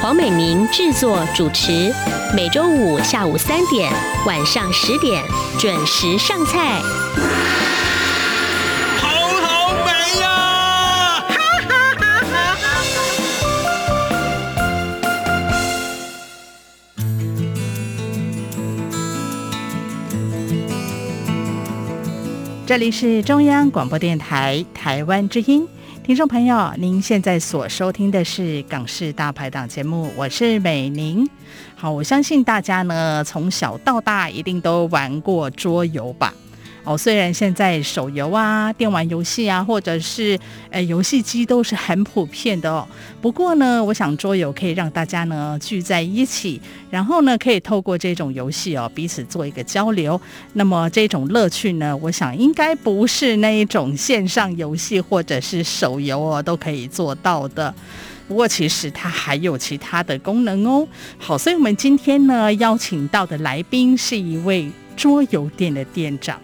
黄美明制作主持，每周五下午三点、晚上十点准时上菜。好好美呀！这里是中央广播电台台湾之音。听众朋友，您现在所收听的是《港式大排档》节目，我是美宁。好，我相信大家呢，从小到大一定都玩过桌游吧。哦，虽然现在手游啊、电玩游戏啊，或者是呃游戏机都是很普遍的哦。不过呢，我想桌游可以让大家呢聚在一起，然后呢可以透过这种游戏哦彼此做一个交流。那么这种乐趣呢，我想应该不是那一种线上游戏或者是手游哦都可以做到的。不过其实它还有其他的功能哦。好，所以我们今天呢邀请到的来宾是一位桌游店的店长。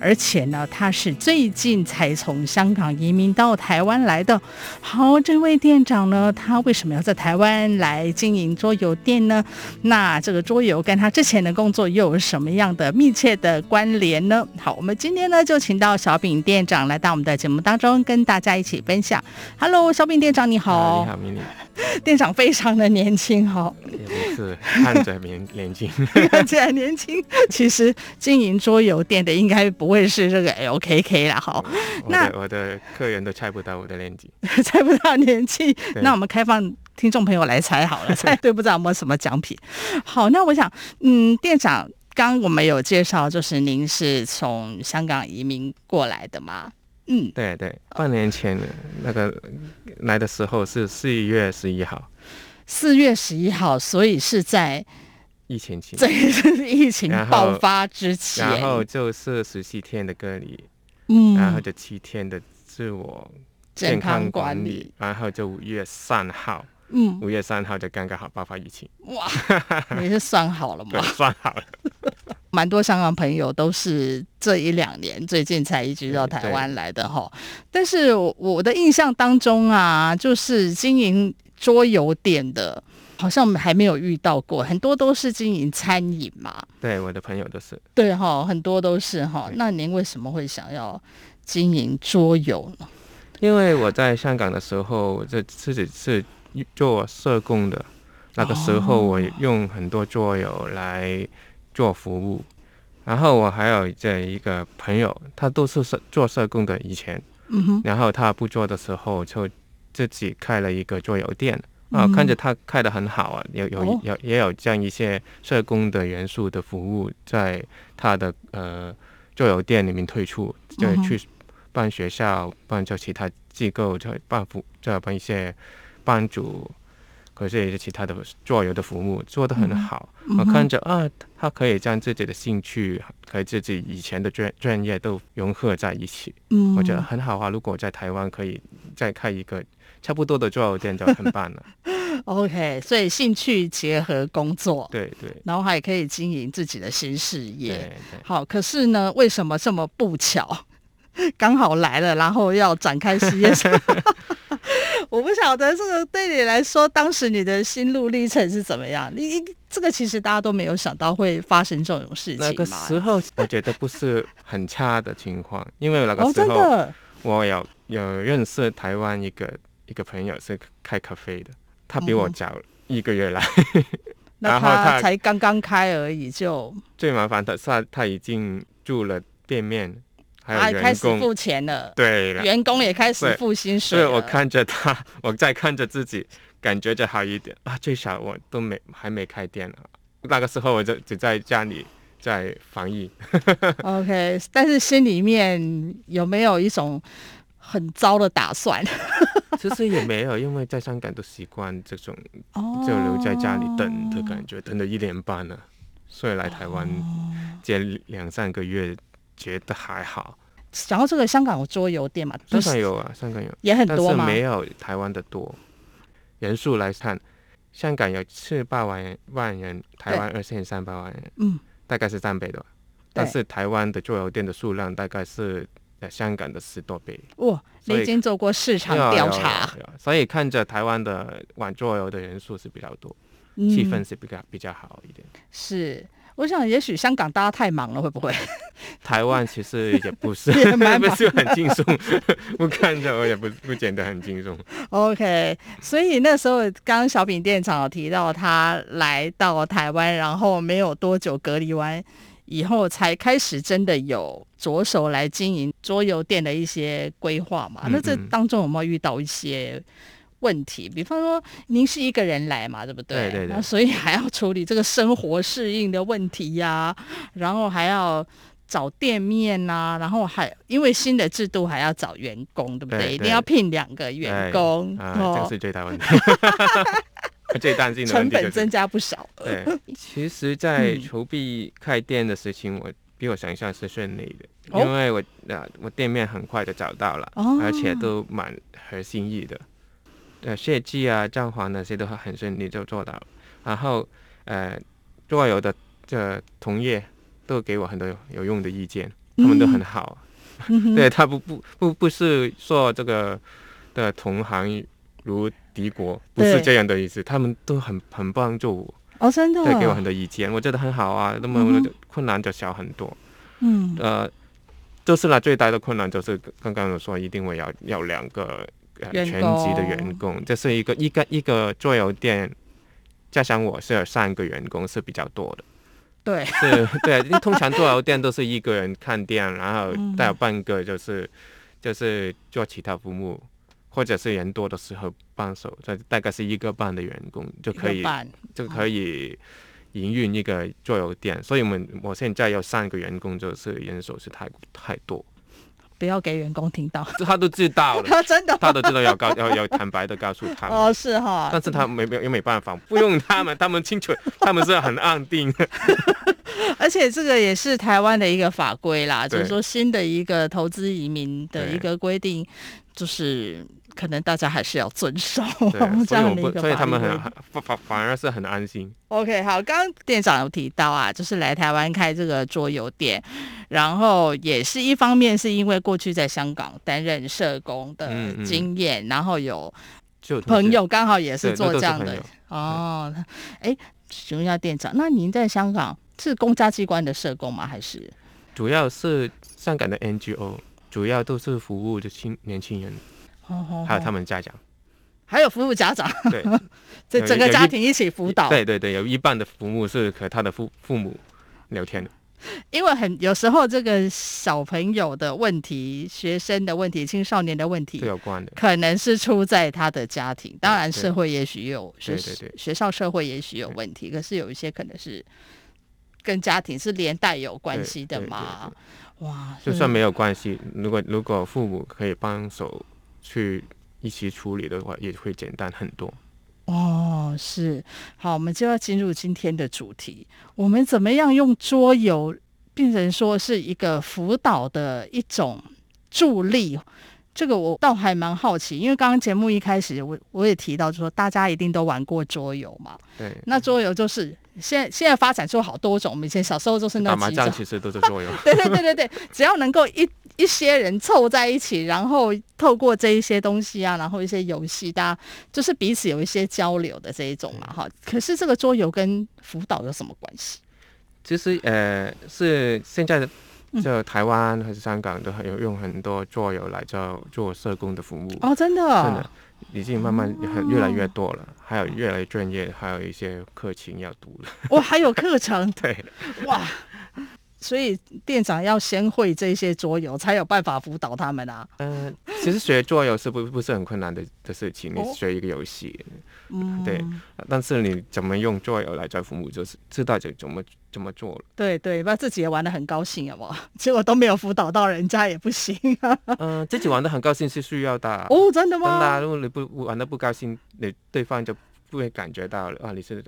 而且呢，他是最近才从香港移民到台湾来的。好，这位店长呢，他为什么要在台湾来经营桌游店呢？那这个桌游跟他之前的工作又有什么样的密切的关联呢？好，我们今天呢就请到小饼店长来到我们的节目当中，跟大家一起分享。Hello，小饼店长你好。你好，米妮。店长非常的年轻哈，也不是看着年年轻，看起来年轻。其实经营桌游店的应该不会是这个 LKK 啦哈。那我的客人都猜不到我的年纪，猜不到年纪。那我们开放听众朋友来猜好了，猜对不知道有没有什么奖品。好，那我想，嗯，店长刚刚我们有介绍，就是您是从香港移民过来的吗？嗯，对对，半年前那个来的时候是四月十一号，四月十一号，所以是在疫情期，对，疫情爆发之前，然后就是十七天的隔离，嗯，然后就七天的自我健康管理，管理。然后就五月三号，嗯，五月三号就刚刚好爆发疫情，哇，你是算好了吗？对，算好了。蛮多香港朋友都是这一两年最近才移居到台湾来的哈，但是我的印象当中啊，就是经营桌游店的，好像还没有遇到过，很多都是经营餐饮嘛。对，我的朋友都是。对哈，很多都是哈。那您为什么会想要经营桌游呢？因为我在香港的时候，我这自己是做社工的，那个时候我用很多桌游来。做服务，然后我还有这一个朋友，他都是社做社工的以前，嗯哼，然后他不做的时候，就自己开了一个桌游店，啊，看着他开得很好啊，有有有也有这样一些社工的元素的服务，在他的呃桌游店里面推出，就去办学校、办就其他机构，就办服，就办一些帮助。可是也是其他的桌游的服务做得很好，嗯、我看着啊，他可以将自己的兴趣和自己以前的专专业都融合在一起，嗯，我觉得很好啊。如果在台湾可以再开一个差不多的桌游店，就很棒了。OK，所以兴趣结合工作，对对，然后还可以经营自己的新事业。对对，好，可是呢，为什么这么不巧，刚好来了，然后要展开事业？我不晓得这个对你来说，当时你的心路历程是怎么样？你这个其实大家都没有想到会发生这种事情。那个时候我觉得不是很差的情况，因为那个时候我有有认识台湾一个一个朋友是开咖啡的，他比我早一个月来，嗯、然后他才刚刚开而已就，就最麻烦的是他他已经住了店面。还开始付钱了，对，员工也开始付薪水了。所以我看着他，我在看着自己，感觉就好一点啊。最少我都没还没开店呢，那个时候我就只在家里在防疫。OK，但是心里面有没有一种很糟的打算？其实也没有，因为在香港都习惯这种就留在家里等的感觉，哦、等了一年半了，所以来台湾接两三个月，觉得还好。然后这个，香港有桌游店嘛？香港有啊，香港有，也很多吗？但是没有台湾的多。人数来看，香港有四百万万人，台湾二千三百万人，嗯，大概是三倍的。但是台湾的桌游店的数量大概是香港的十多倍。哇，你已经做过市场调查，所以看着台湾的玩桌游的人数是比较多，嗯、气氛是比较比较好一点。是。我想，也许香港大家太忙了，会不会？台湾其实也不是，也蛮 不是很轻松。我看着我也不不觉得很轻松。OK，所以那时候刚刚小品店长有提到，他来到台湾，然后没有多久隔离完以后，才开始真的有着手来经营桌游店的一些规划嘛。嗯嗯，那这当中有没有遇到一些？问题，比方说您是一个人来嘛，对不对？对对对。那所以还要处理这个生活适应的问题呀、啊，然后还要找店面呐、啊，然后还因为新的制度还要找员工，对不对？对对，一定要聘两个员工，啊，这个是最大问题，最担心的成本增加不少。对，其实，在筹备开店的事情，我比我想象是顺利的，哦、因为我啊，我店面很快就找到了，哦、而且都蛮合心意的。呃，设计啊，装潢那些都很顺利就做到了。然后，呃，桌游的这同业都给我很多有，有用的意见，他们都很好。嗯、对他不不不不是说这个的同行如敌国，不是这样的意思。他们都很很帮助我。哦，真的。对，给我很多意见，我觉得很好啊。那么困难就小很多。嗯。呃，就是呢，最大的困难就是刚刚我说，一定会要要两个。全职的员工，这是一个一个一个桌游店，加上我是有三个员工是比较多的。对，是，对，通常桌游店都是一个人看店，然后带有半个就是就是做其他服务，或者是人多的时候帮手，这大概是一个半的员工就可以就可以营运一个桌游店。所以我们我现在有三个员工，就是人手是太太多。不要给员工听到，他都知道了，他真的，他都知道要告要要坦白的告诉他们。哦，是哈，但是他没没又没办法，不用他们，他们清楚，他们是很安定。而且这个也是台湾的一个法规啦，就是说新的一个投资移民的一个规定，就是。可能大家还是要遵守这样 的一个所以他们很反反而是很安心。OK，好，刚刚店长有提到啊，就是来台湾开这个桌游店，然后也是一方面是因为过去在香港担任社工的经验，嗯嗯、然后有朋友刚好也是做这样的哦。哎，请问一下店长，那您在香港是公家机关的社工吗？还是主要是香港的 NGO，主要都是服务的青年轻人。还有他们家长，还有服务家长，对，这整个家庭一起辅导。对对对，有一半的服务是和他的父父母聊天的。因为很有时候这个小朋友的问题、学生的问题、青少年的问题，有关的，可能是出在他的家庭。当然，社会也许有学学校社会也许有问题，可是有一些可能是跟家庭是连带有关系的嘛。哇，就算没有关系，如果如果父母可以帮手。去一起处理的话，也会简单很多。哦，是。好，我们就要进入今天的主题。我们怎么样用桌游变成说是一个辅导的一种助力？这个我倒还蛮好奇，因为刚刚节目一开始我我也提到，就说大家一定都玩过桌游嘛。对。那桌游就是现在现在发展出好多种，我们以前小时候就是那几种。打麻将其实都是桌游。对对对对对，只要能够一。一些人凑在一起，然后透过这一些东西啊，然后一些游戏，大家就是彼此有一些交流的这一种嘛，哈。可是这个桌游跟辅导有什么关系？其实呃，是现在的就台湾还是香港都有用很多桌游来做做社工的服务哦，真的，真的已经慢慢很越来越多了，哦、还有越来越专业，还有一些课程要读了。哇，还有课程？对，哇。所以店长要先会这些桌游，才有办法辅导他们啊。嗯、呃，其实学桌游是不不是很困难的的事情，你学一个游戏，嗯，对。但是你怎么用桌游来教父母，就是知道就怎么怎么做了。对对，把自己也玩的很高兴，好不好？结果都没有辅导到人家也不行啊。嗯、呃，自己玩的很高兴是需要的。哦，真的吗？真的，如果你不玩的不高兴，你对方就不会感觉到啊，你是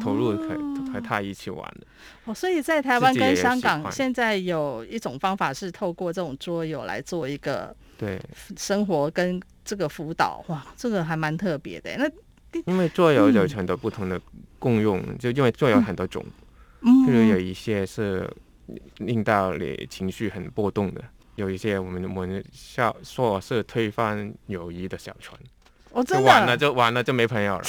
投入和、哦、和他一起玩的。哦，所以在台湾跟香港现在有一种方法是透过这种桌游来做一个对。生活跟这个辅导，哇，这个还蛮特别的。那因为桌游有很多不同的共用，嗯、就因为桌游很多种，嗯，譬如有一些是令到你情绪很波动的，有一些我们我们笑说是推翻友谊的小船，哦，真的，就完了就完了就没朋友了，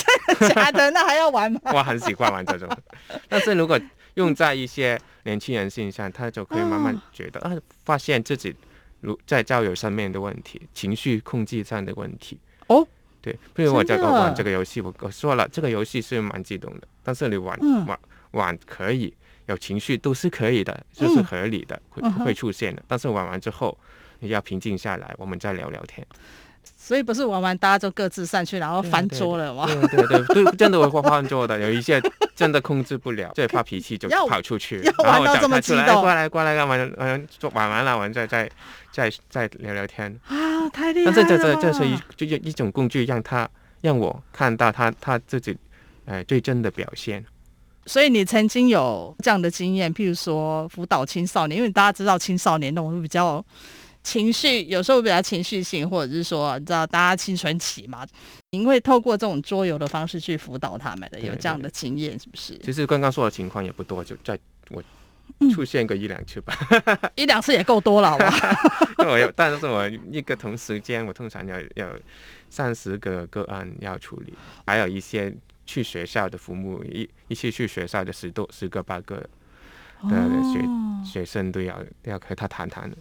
假的？那还要玩吗？我很喜欢玩这种，但是如果用在一些年轻人身上，他就可以慢慢觉得、哦、啊，发现自己如在交友上面的问题，情绪控制上的问题，哦。对，比如我这个玩这个游戏，我我说了，这个游戏是蛮激动的，但是你玩、嗯、玩玩可以有情绪都是可以的，就是合理的，嗯、会会出现的。但是玩完之后，你要平静下来，我们再聊聊天。所以不是玩完大家就各自散去，然后翻桌了吗？对对对，真的会翻桌的。有一些真的控制不了，最发脾气就 跑出去，然后找他出来，过来过来，玩玩玩玩完了，玩再再再再聊聊天啊，太厉害了！但是这这这是一就一种工具，让他让我看到他他自己呃最真的表现。所以你曾经有这样的经验，譬如说辅导青少年，因为大家知道青少年那种比较。情绪有时候比较情绪性，或者是说，你知道大家青春期嘛，您会透过这种桌游的方式去辅导他们的，有这样的经验是不是？其实刚刚说的情况也不多，就在我出现个一两次吧，嗯、一两次也够多了，好吧？我有，但是我一个同时间，我通常要要三十个个案要处理，还有一些去学校的父母一一起去学校的十多十个八个的学、哦、学生都要要和他谈谈的。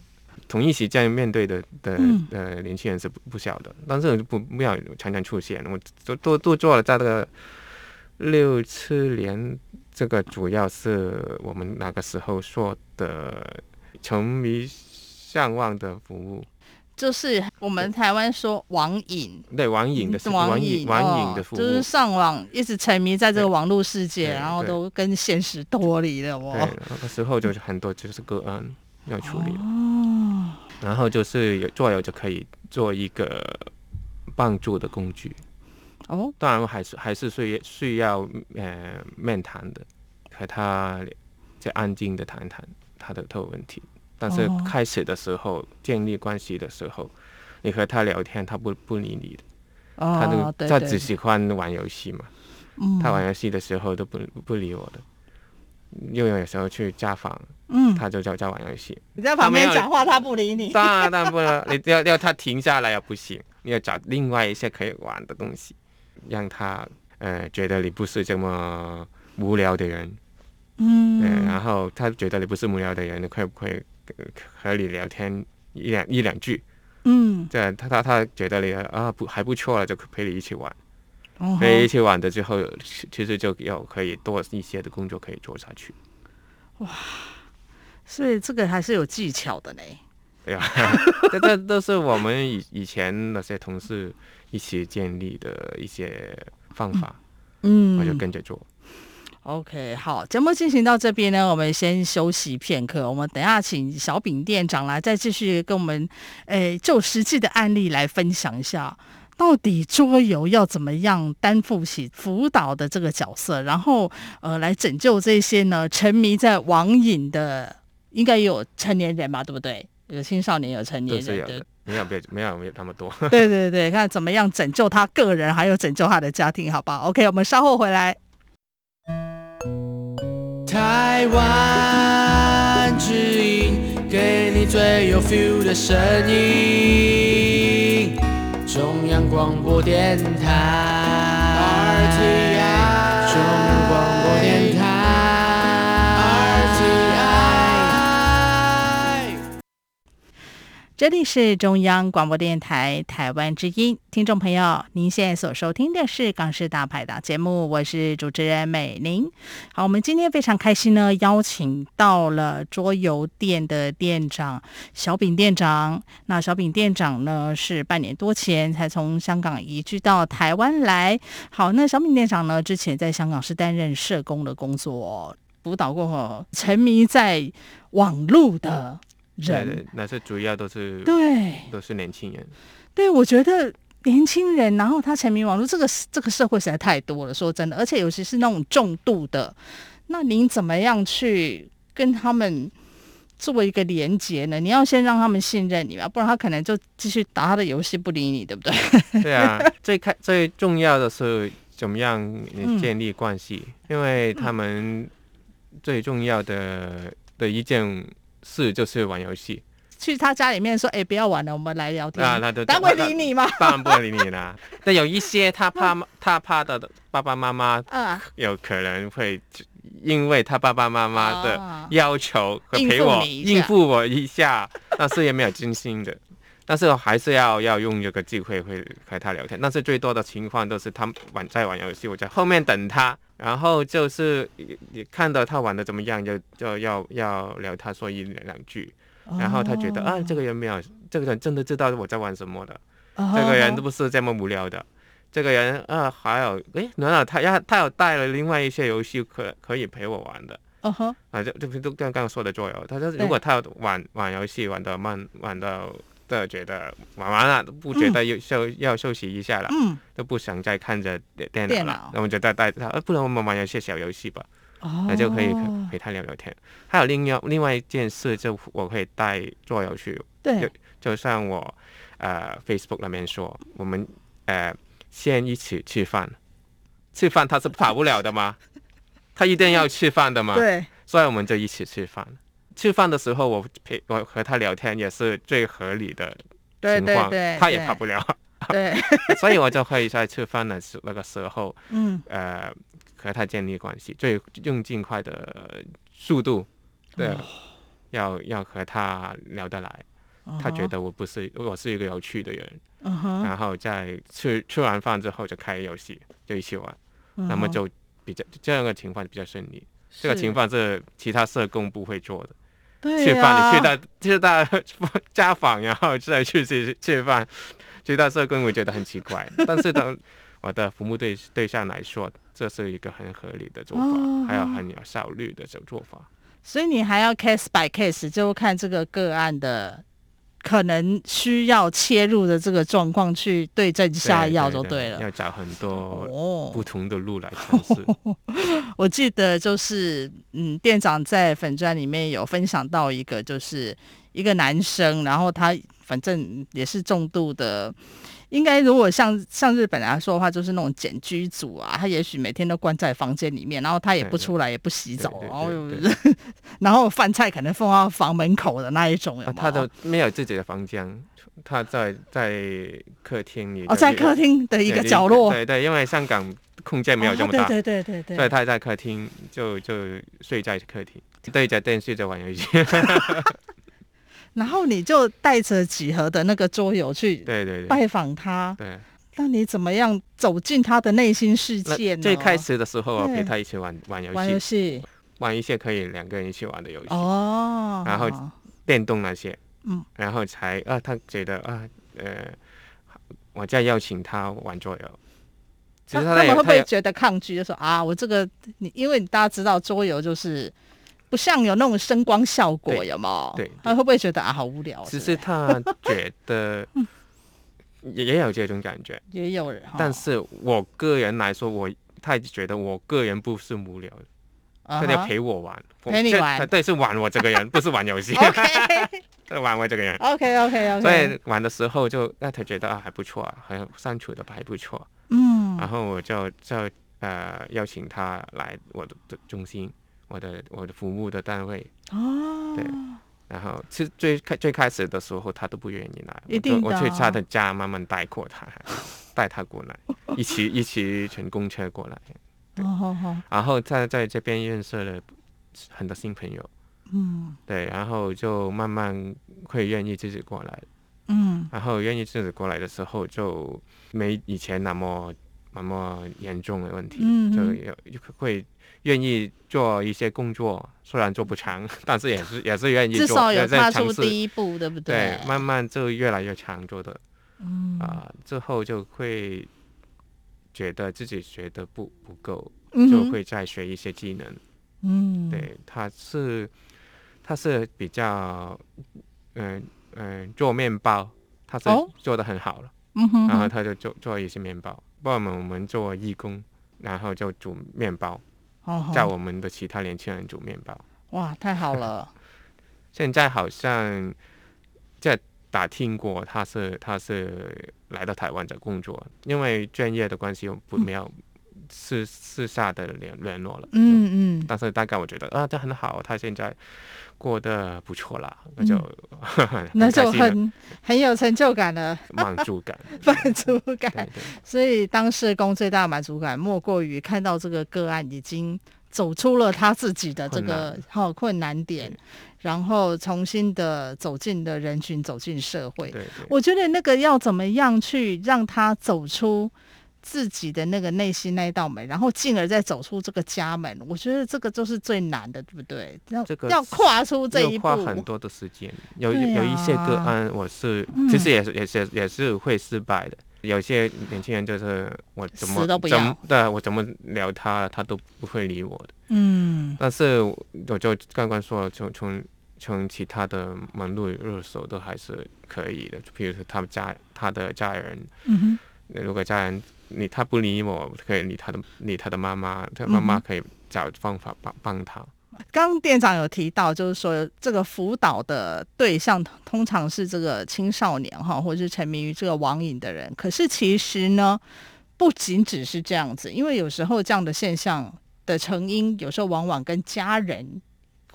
同一时间面对的的呃年轻人是不不小的，但是不不要常常出现。我都都都做了在这个六七年，这个主要是我们那个时候说的沉迷上网的服务，就是我们台湾说网瘾，对网瘾的网瘾网瘾的服务，就是上网一直沉迷在这个网络世界，然后都跟现实脱离了。哦，对，那个时候就是很多就是个案要处理。哦。然后就是有桌游就可以做一个帮助的工具。哦，当然还是还是需要需要呃面谈的，和他再安静的谈谈他的他的问题。但是开始的时候、哦、建立关系的时候，你和他聊天，他不不理你的，哦、他都他只喜欢玩游戏嘛，嗯、他玩游戏的时候都不不理我的。又有时候去家访，嗯，他就叫在玩游戏。你在旁边讲话，他不理你。当然当然不能，你要要他停下来也不行，你要找另外一些可以玩的东西，让他呃觉得你不是这么无聊的人，嗯、呃，然后他觉得你不是无聊的人，你可不可以和你聊天一两一两句？嗯，这样他他他觉得你啊不还不错了，就陪你一起玩。陪你一起玩的之后，其实就有可以多一些的工作可以做下去。哇，所以这个还是有技巧的呢。对啊，这这都是我们以以前那些同事一起建立的一些方法。嗯，我就跟着做。OK，好，节目进行到这边呢，我们先休息片刻。我们等下请小饼店长来再继续跟我们，诶，就实际的案例来分享一下。到底桌游要怎么样担负起辅导的这个角色，然后呃来拯救这些呢沉迷在网瘾的，应该也有成年人吧，对不对？有青少年，有成年人，的没有没有没有没有那么多。对对对，看怎么样拯救他个人，还有拯救他的家庭，好不好？OK，我们稍后回来。台湾之音，给你最有 feel 的声音。中央广播电台这里是中央广播电台台湾之音，听众朋友，您现在所收听的是《港式大排档》节目，我是主持人美玲。好，我们今天非常开心呢，邀请到了桌游店的店长小炳店长。那小炳店长呢，是半年多前才从香港移居到台湾来。好，那小炳店长呢，之前在香港是担任社工的工作，辅导过沉迷在网络的。人，对，那是主要都是对，都是年轻人。对，我觉得年轻人，然后他沉迷网络，这个这个社会实在太多了。说真的，而且尤其是那种重度的，那您怎么样去跟他们做一个连接呢？你要先让他们信任你吧，不然他可能就继续打他的游戏，不理你，对不对？对啊，最开最重要的是怎么样建立关系，嗯、因为他们最重要的的一件。是，就是玩游戏。去他家里面说：“哎、欸，不要玩了，我们来聊天。”啊，他就他会理你吗？当然不会理你啦。但有一些他怕他怕的爸爸妈妈，啊，有可能会因为他爸爸妈妈的要求和陪我应付我一下，但是也没有真心的。但是还是要要用这个机会会和他聊天。但是最多的情况都是他玩在玩游戏，我在后面等他。然后就是你看到他玩的怎么样，就就要要聊他说一两句，然后他觉得、哦、啊，这个人没有，这个人真的知道我在玩什么的，哦、这个人都不是这么无聊的，这个人啊，还有诶，难道他要他有带了另外一些游戏可可以陪我玩的？哦啊，就就都刚刚说的桌游，他说如果他要玩玩游戏玩的慢，玩到。的觉得玩完了都不觉得又休、嗯、要休息一下了，嗯、都不想再看着电脑了。那我就带带他，不然我们玩一些小游戏吧，哦、那就可以陪他聊聊天。还有另外另外一件事，就我可以带桌游去。对，就就像我呃 Facebook 那边说，我们呃先一起吃饭，吃饭他是跑不了的吗？他一定要吃饭的吗？对，所以我们就一起吃饭。吃饭的时候，我陪我和他聊天也是最合理的情况，对对对，他也跑不了。对，所以我就可以在吃饭的时那个时候，嗯，呃，和他建立关系，最用尽快的速度，对，哦、要要和他聊得来，他觉得我不是我是一个有趣的人，然后在吃吃完饭之后就开游戏，就一起玩，那么就比较这样的情况比较顺利。这个情况是其他社工不会做的。吃饭，啊、你去到去到家访，然后再去吃吃饭，去到社工我觉得很奇怪。但是当我的服务对对象来说，这是一个很合理的做法，哦、还有很有效率的这种做法。所以你还要 case by case，就看这个个案的。可能需要切入的这个状况去对症下药就对了，对对对，要找很多不同的路来尝试。哦、我记得就是，嗯，店长在粉砖里面有分享到一个，就是一个男生，然后他反正也是重度的。应该如果像像日本来说的话，就是那种茧居族啊，他也许每天都关在房间里面，然后他也不出来，也不洗澡，然后 然后饭菜可能放到房门口的那一种？他都没有自己的房间，他在在客厅里哦，在客厅的一个角落。对对，因为香港空间没有这么大，对对对对，所以他在客厅就就睡在客厅，对着电视在玩游戏。然后你就带着几盒的那个桌游去 对对拜访他，对，对，对，那你怎么样走进他的内心世界呢？最开始的时候，我陪他一起玩玩游戏，玩游戏，玩一些可以两个人一起玩的游戏哦。然后电动那些，嗯，然后才啊，他觉得啊，呃，我再邀请他玩桌游。其实他，他们会不会觉得抗拒？就说啊，我这个你，因为大家知道桌游就是。不像有那种声光效果，有吗？对，他会不会觉得啊，好无聊？其实他觉得 也也有这种感觉，也有人。但是我个人来说，我他觉得我个人不是无聊的，他要陪我玩，陪你玩。对，是玩我这个人，不是玩游戏。玩我这个人。OK OK OK。所以玩的时候就让他觉得啊还不错，还相处的还不错。嗯。然后我就就呃邀请他来我的中心。我的我的服务的单位哦，对，然后其实最开最开始的时候，他都不愿意来，一定我去他的家慢慢带过他，带他过来，一起一起乘公车过来，哦，然后在在这边认识了很多新朋友，嗯，对，然后就慢慢会愿意自己过来，嗯，然后愿意自己过来的时候，就没以前那么那么严重的问题，嗯，就有会愿意做一些工作，虽然做不长，但是也是也是愿意做，至少有踏出第一步，对不对？对，慢慢就越来越长做的，嗯。啊，之后就会觉得自己学的不不够，就会再学一些技能，嗯，对，他是他是比较，嗯。嗯，做面包，他是做的很好了，哦、然后他就做做一些面包，帮我们我们做义工，然后就煮面包，哦、叫我们的其他年轻人煮面包。哇，太好了！现在好像在打听过，他是他是来到台湾的工作，因为专业的关系，我不没有私私下的联联络了。嗯嗯。但是大概我觉得啊，这很好，他现在。过得不错啦，那就、嗯、那就很很有成就感了，满足感，满足感。所以当社工最大的满足感，莫过于看到这个个案已经走出了他自己的这个好困难点，然后重新的走进的人群，走进社会。对对，我觉得那个要怎么样去让他走出。自己的那个内心那一道门，然后进而再走出这个家门，我觉得这个就是最难的，对不对？要这个要跨出这一步，花很多的时间。有、啊、有一些个案，我是其实也是、嗯、也是也是会失败的。有些年轻人就是我怎么怎么对我怎么聊他，他都不会理我的。嗯，但是我就刚刚说，从从从其他的门路入手都还是可以的，就比如说他们家他的家人，嗯哼，如果家人。你他不理我，可以理他的理他的妈妈，他妈妈可以找方法帮帮他。刚、嗯、店长有提到，就是说这个辅导的对象通常是这个青少年哈，或者是沉迷于这个网瘾的人。可是其实呢，不仅只是这样子，因为有时候这样的现象的成因，有时候往往跟家人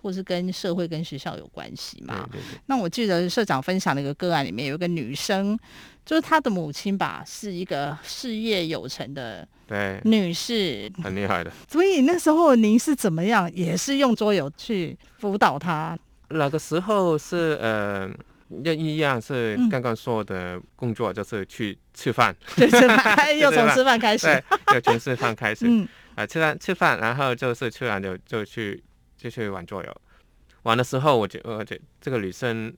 或是跟社会、跟学校有关系嘛。对对对。那我记得社长分享的一个个案里面，有一个女生。就是她的母亲吧，是一个事业有成的女士，很厉害的。所以那时候您是怎么样？也是用桌游去辅导她？那个时候是呃，也一样是刚刚说的工作，就是去吃饭，对，吃饭，又从吃饭开始，又从吃饭开始，嗯，啊，吃饭吃饭，然后就是吃完就就去就去玩桌游。玩的时候，我觉我觉这个女生。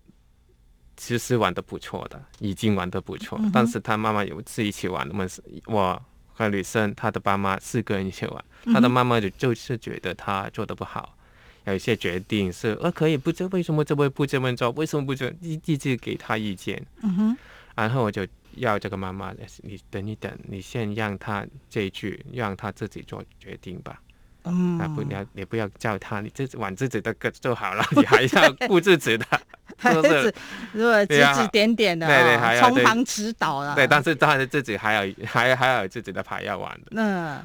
其实玩的不错的，已经玩的不错。嗯、但是她妈妈有一次一起玩，我们是我和女生，她的爸妈四个人一起玩，她的妈妈就就是觉得她做的不好，有一些决定是呃可以不这为什么这么不这么做，为什么不就一一直给他意见。嗯哼，然后我就要这个妈妈，你等一等，你先让他这一句，让他自己做决定吧。嗯，啊不你要你不要叫他，你自己玩自己的歌就好了，你还要顾自己的。是不是？如果指指点点的，对对，还要从旁指导了。对，但是他是自己还有还还有自己的牌要玩的。嗯，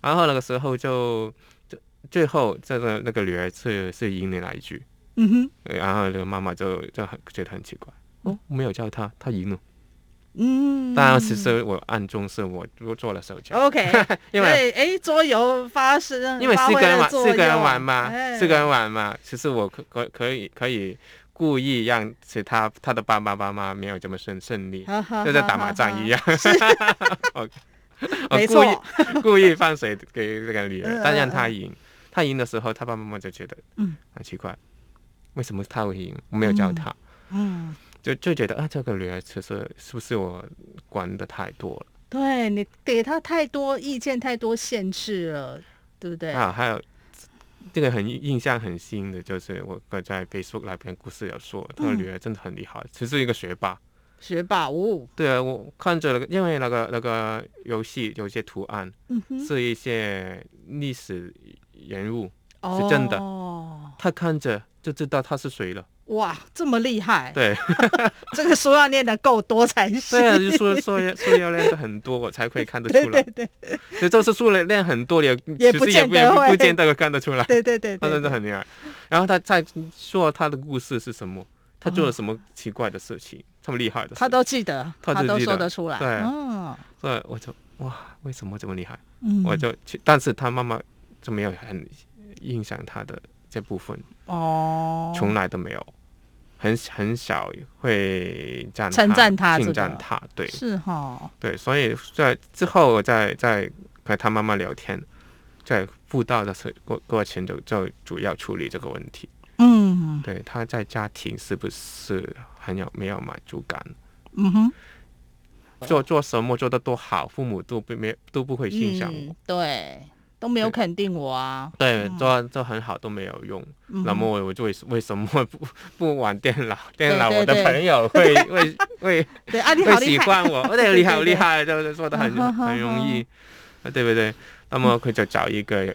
然后那个时候就就最后这个那个女儿是是赢了那一局。嗯哼。然后这个妈妈就就很觉得很奇怪，哦，没有叫他，他赢了。嗯。当然，其实我暗中是我我做了手脚。OK。因为哎，桌游发生，因为四个人玩，四个人玩嘛，四个人玩嘛，其实我可可可以可以。故意让其他他的爸爸妈妈没有这么顺顺利，就在打麻将一样。我我故意 故意放水给这个女儿，但让他赢。他赢的时候，他爸爸妈妈就觉得嗯很奇怪，为什么他会赢？我没有教他。嗯，就就觉得啊，这个女儿其实是不是我管的太多了？对，你给她太多意见，太多限制了，对不对？啊，还有。这个很印象很新的，就是我在 Facebook 那边故事有说，他的女儿真的很厉害，其实是一个学霸。学霸哦。对啊，我看着那个，因为那个那个游戏有些图案，嗯、是一些历史人物，哦、是真的。他看着就知道他是谁了。哇，这么厉害！对，这个书要念的够多才行。对啊，就说说书要念得很多，我才可以看得出来。对 对对，就这是书了，念很多也也不见得会，不见得看得出来。对对对，他真的很厉害。然后他在说他的故事是什么，他做了什么奇怪的事情，这么厉害的，他都记得，他都说得出来。对，嗯，所以我就哇，为什么这么厉害？嗯我就去，但是他妈妈就没有很影响他的这部分。哦，从来都没有。很很少会赞称赞他、称赞他，对，是哈，对，所以在之后我再再和他妈妈聊天，在辅导的过过程就就主要处理这个问题。嗯，对，他在家庭是不是很有没有满足感？嗯哼，做做什么做的多好，父母都不没都不会欣赏我，嗯，对，都没有肯定我啊。对，嗯、做做很好都没有用。嗯、那么我我就为为什么 不不玩电脑？电脑我的朋友会会会 对啊，你好会喜欢我，对，你好厉害，就是做的很很容易，对不对？那么佢就找一个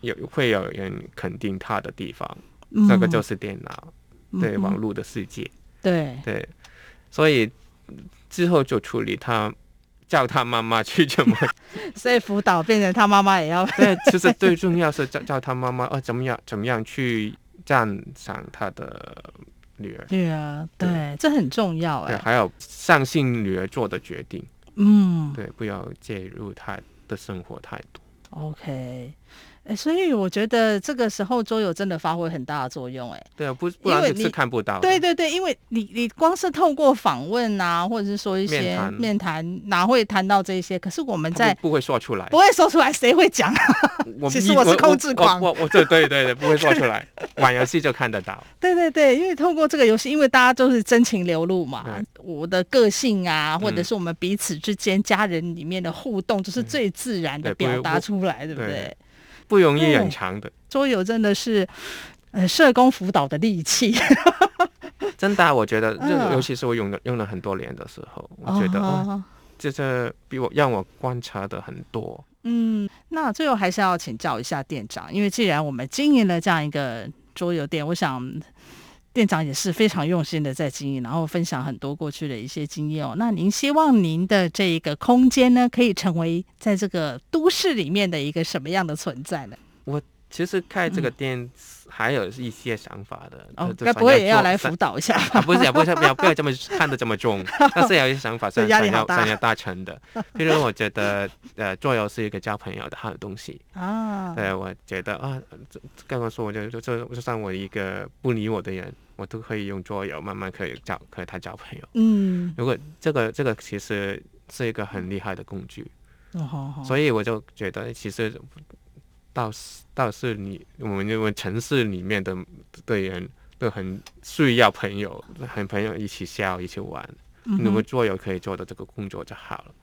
有会有人肯定他的地方。嗯、这个就是电脑，对、嗯、网络的世界，对。对，所以之后就处理他，叫他妈妈去怎么，所以辅导变成他妈妈也要，对，其实最重要是叫叫他妈妈哦，怎么样怎么样去赞赏他的女儿，女儿，对，对。这很重要哎，还有相信女儿做的决定，嗯，对，不要介入她的生活太多，OK。哎，所以我觉得这个时候桌游真的发挥很大的作用，哎，对啊，不不然是看不到。对对对，因为你你光是透过访问啊，或者是说一些面谈，哪会谈到这些？可是我们在不，不会说出来，不会说出来，谁会讲啊？其实我是控制狂，我我这对对对，不会说出来，玩游戏就看得到。对对对，因为透过这个游戏，因为大家都是真情流露嘛，我的个性啊，或者是我们彼此之间家人里面的互动，就是最自然的表达出来，对不对？不容易很长的桌游真的是，呃，社工辅导的利器。真的，我觉得，尤其是我用了用了很多年的时候，我觉得，哦，这是比我让我观察的很多。嗯，那最后还是要请教一下店长，因为既然我们经营了这样一个桌游店，我想店长也是非常用心的在经营，然后分享很多过去的一些经验哦。那您希望您的这一个空间呢，可以成为在这个都市里面的一个什么样的存在呢？我其实开这个店还有一些想法的。嗯、哦，该不会也要来辅导一下？啊、不是，不是，不要不要这么看得这么重。但是有一些想法是想要想要达成的。譬如我觉得，呃，桌游是一个交朋友的好东西 啊。对，我觉得啊，刚刚说，我就就就就算我一个不理我的人，我都可以用桌游慢慢可以交和他交朋友。嗯，如果这个这个其实是一个很厉害的工具。哦，所以我就觉得其实。倒是倒是你，我们认为城市里面的的人都很需要朋友，很朋友一起笑，一起玩。如果桌游可以做的这个工作就好了。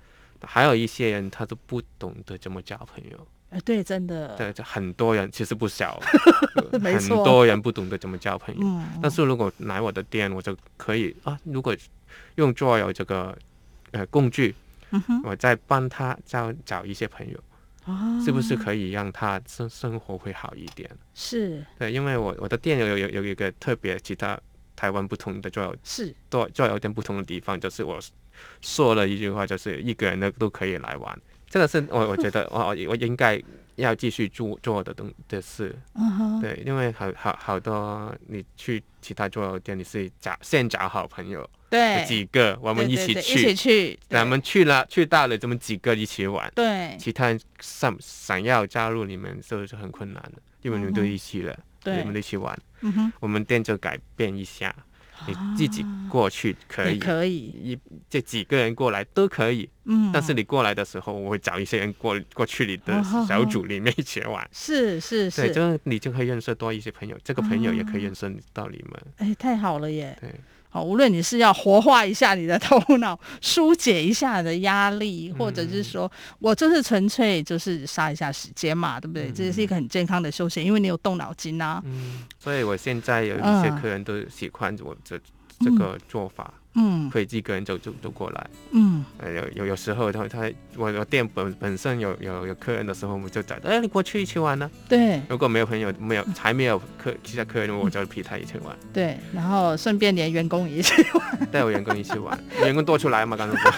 还有一些人他都不懂得怎么交朋友。哎，对，真的。对，就很多人其实不少，没错，很多人不懂得怎么交朋友。但是如果来我的店，我就可以啊，如果用桌游这个呃工具，我再帮他找找一些朋友。是不是可以让他生生活会好一点？是对，因为我我的店有有有一个特别，其他台湾不同的就有是桌桌游店不同的地方，就是我说了一句话，就是一个人的都可以来玩。这个是我我觉得我我应该要继续做做的东的事。对，因为好好好多你去其他桌游店，你是找先找好朋友。对，几个我们一起去，对对对，一起去，咱们去了，去到了这么几个一起玩。对，其他人想想要加入你们，就是很困难的，因为你们都一起了，嗯、你们一起玩。嗯哼，我们店就改变一下，你自己过去可以，可以，一这几个人过来都可以。嗯，但是你过来的时候，我会找一些人过过去你的小组里面一起玩。是是是，对，就你就可以认识多一些朋友，这个朋友也可以认识到你们。哎，太好了耶！对。好，无论你是要活化一下你的头脑，疏解一下你的压力，或者是说我就是纯粹就是杀一下时间嘛，对不对？嗯、这是一个很健康的休闲，因为你有动脑筋啊。嗯，所以我现在有一些客人都喜欢我这、嗯、这个做法。嗯，可以几个人走走走过来。嗯，有有有时候他他我我店本本身有有有客人的时候，我们就找，哎，你过去一起玩呢？对。如果没有朋友，没有还没有客其他客人，我就陪他一起玩。对，然后顺便连员工一起玩。带我员工一起玩，员工多出来嘛，刚刚说，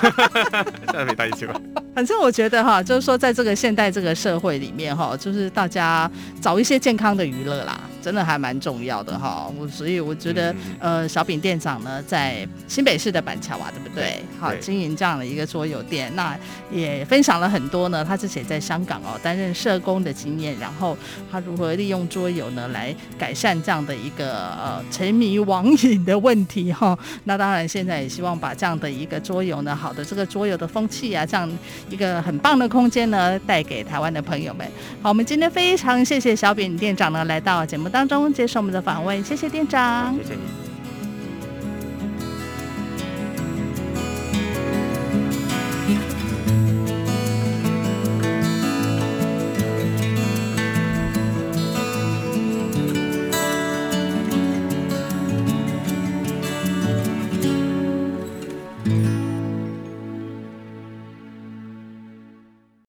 再陪他一起玩。反正我觉得哈，就是说在这个现代这个社会里面哈，就是大家找一些健康的娱乐啦。真的还蛮重要的哈。我所以我觉得，嗯、呃，小饼店长呢，在新北市的板桥啊，对不对？对好，经营这样的一个桌游店，那也分享了很多呢。他之前在香港哦担任社工的经验，然后他如何利用桌游呢来改善这样的一个呃沉迷网瘾的问题哈。那当然，现在也希望把这样的一个桌游呢，好的这个桌游的风气啊，这样一个很棒的空间呢，带给台湾的朋友们。好，我们今天非常谢谢小饼店长呢来到节当中接受我们的访问，谢谢店长，谢谢你。